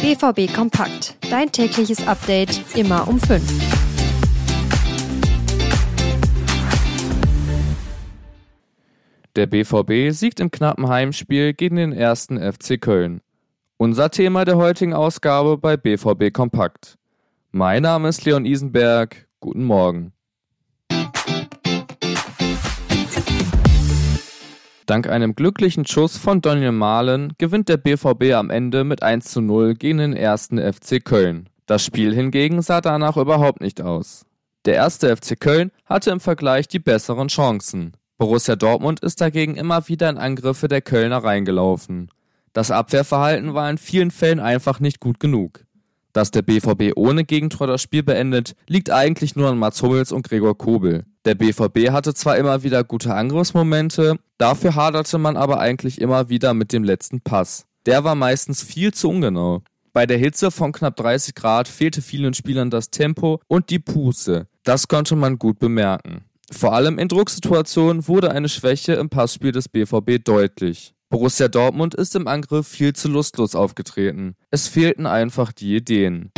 BVB Kompakt. Dein tägliches Update immer um 5. Der BVB siegt im knappen Heimspiel gegen den ersten FC Köln. Unser Thema der heutigen Ausgabe bei BVB Kompakt. Mein Name ist Leon Isenberg. Guten Morgen. Dank einem glücklichen Schuss von Daniel Mahlen gewinnt der BVB am Ende mit 1 zu 0 gegen den ersten FC Köln. Das Spiel hingegen sah danach überhaupt nicht aus. Der erste FC Köln hatte im Vergleich die besseren Chancen. Borussia Dortmund ist dagegen immer wieder in Angriffe der Kölner reingelaufen. Das Abwehrverhalten war in vielen Fällen einfach nicht gut genug. Dass der BVB ohne Gegentor das Spiel beendet, liegt eigentlich nur an Mats Hummels und Gregor Kobel. Der BVB hatte zwar immer wieder gute Angriffsmomente, dafür haderte man aber eigentlich immer wieder mit dem letzten Pass. Der war meistens viel zu ungenau. Bei der Hitze von knapp 30 Grad fehlte vielen Spielern das Tempo und die Puste. Das konnte man gut bemerken. Vor allem in Drucksituationen wurde eine Schwäche im Passspiel des BVB deutlich. Borussia Dortmund ist im Angriff viel zu lustlos aufgetreten. Es fehlten einfach die Ideen.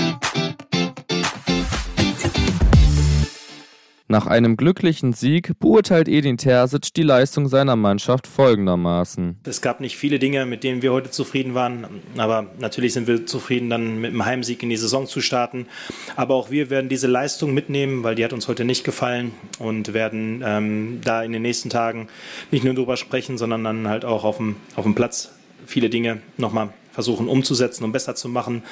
Nach einem glücklichen Sieg beurteilt Edin Terzic die Leistung seiner Mannschaft folgendermaßen. Es gab nicht viele Dinge, mit denen wir heute zufrieden waren, aber natürlich sind wir zufrieden, dann mit einem Heimsieg in die Saison zu starten. Aber auch wir werden diese Leistung mitnehmen, weil die hat uns heute nicht gefallen und werden ähm, da in den nächsten Tagen nicht nur drüber sprechen, sondern dann halt auch auf dem, auf dem Platz viele Dinge nochmal versuchen umzusetzen und besser zu machen.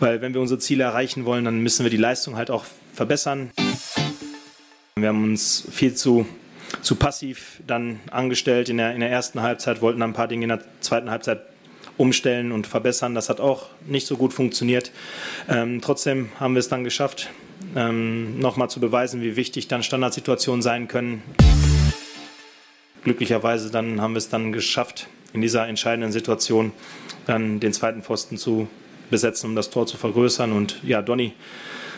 Weil wenn wir unsere Ziele erreichen wollen, dann müssen wir die Leistung halt auch verbessern. Wir haben uns viel zu, zu passiv dann angestellt in der, in der ersten Halbzeit, wollten dann ein paar Dinge in der zweiten Halbzeit umstellen und verbessern. Das hat auch nicht so gut funktioniert. Ähm, trotzdem haben wir es dann geschafft, ähm, nochmal zu beweisen, wie wichtig dann Standardsituationen sein können. Glücklicherweise dann haben wir es dann geschafft, in dieser entscheidenden Situation dann den zweiten Pfosten zu besetzen, um das Tor zu vergrößern. Und ja, Donny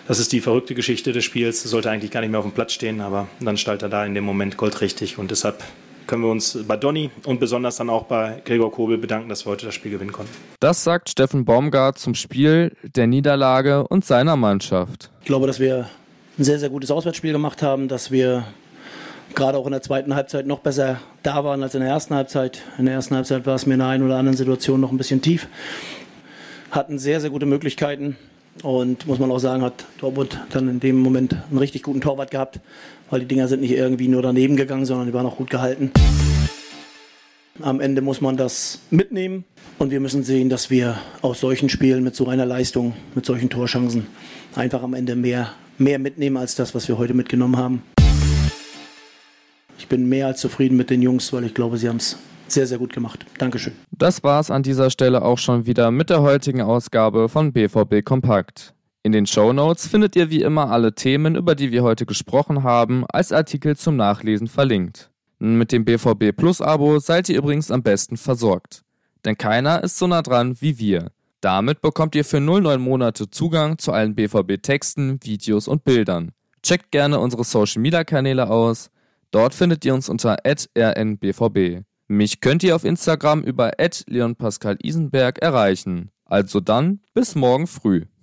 das ist die verrückte Geschichte des Spiels. Sollte eigentlich gar nicht mehr auf dem Platz stehen, aber dann stellt er da in dem Moment goldrichtig und deshalb können wir uns bei Donny und besonders dann auch bei Gregor Kobel bedanken, dass wir heute das Spiel gewinnen konnten. Das sagt Steffen Baumgart zum Spiel, der Niederlage und seiner Mannschaft. Ich glaube, dass wir ein sehr, sehr gutes Auswärtsspiel gemacht haben, dass wir gerade auch in der zweiten Halbzeit noch besser da waren als in der ersten Halbzeit. In der ersten Halbzeit war es mir in der einen oder anderen Situation noch ein bisschen tief. Hatten sehr, sehr gute Möglichkeiten, und muss man auch sagen, hat Dortmund dann in dem Moment einen richtig guten Torwart gehabt, weil die Dinger sind nicht irgendwie nur daneben gegangen, sondern die waren auch gut gehalten. Am Ende muss man das mitnehmen und wir müssen sehen, dass wir aus solchen Spielen mit so einer Leistung, mit solchen Torchancen einfach am Ende mehr, mehr mitnehmen als das, was wir heute mitgenommen haben. Ich bin mehr als zufrieden mit den Jungs, weil ich glaube, sie haben es sehr, sehr gut gemacht. Dankeschön. Das war es an dieser Stelle auch schon wieder mit der heutigen Ausgabe von BVB Kompakt. In den Show Notes findet ihr wie immer alle Themen, über die wir heute gesprochen haben, als Artikel zum Nachlesen verlinkt. Mit dem BVB Plus Abo seid ihr übrigens am besten versorgt. Denn keiner ist so nah dran wie wir. Damit bekommt ihr für 09 Monate Zugang zu allen BVB Texten, Videos und Bildern. Checkt gerne unsere Social Media Kanäle aus. Dort findet ihr uns unter rnbvb. Mich könnt ihr auf Instagram über leonpascalisenberg erreichen. Also dann, bis morgen früh.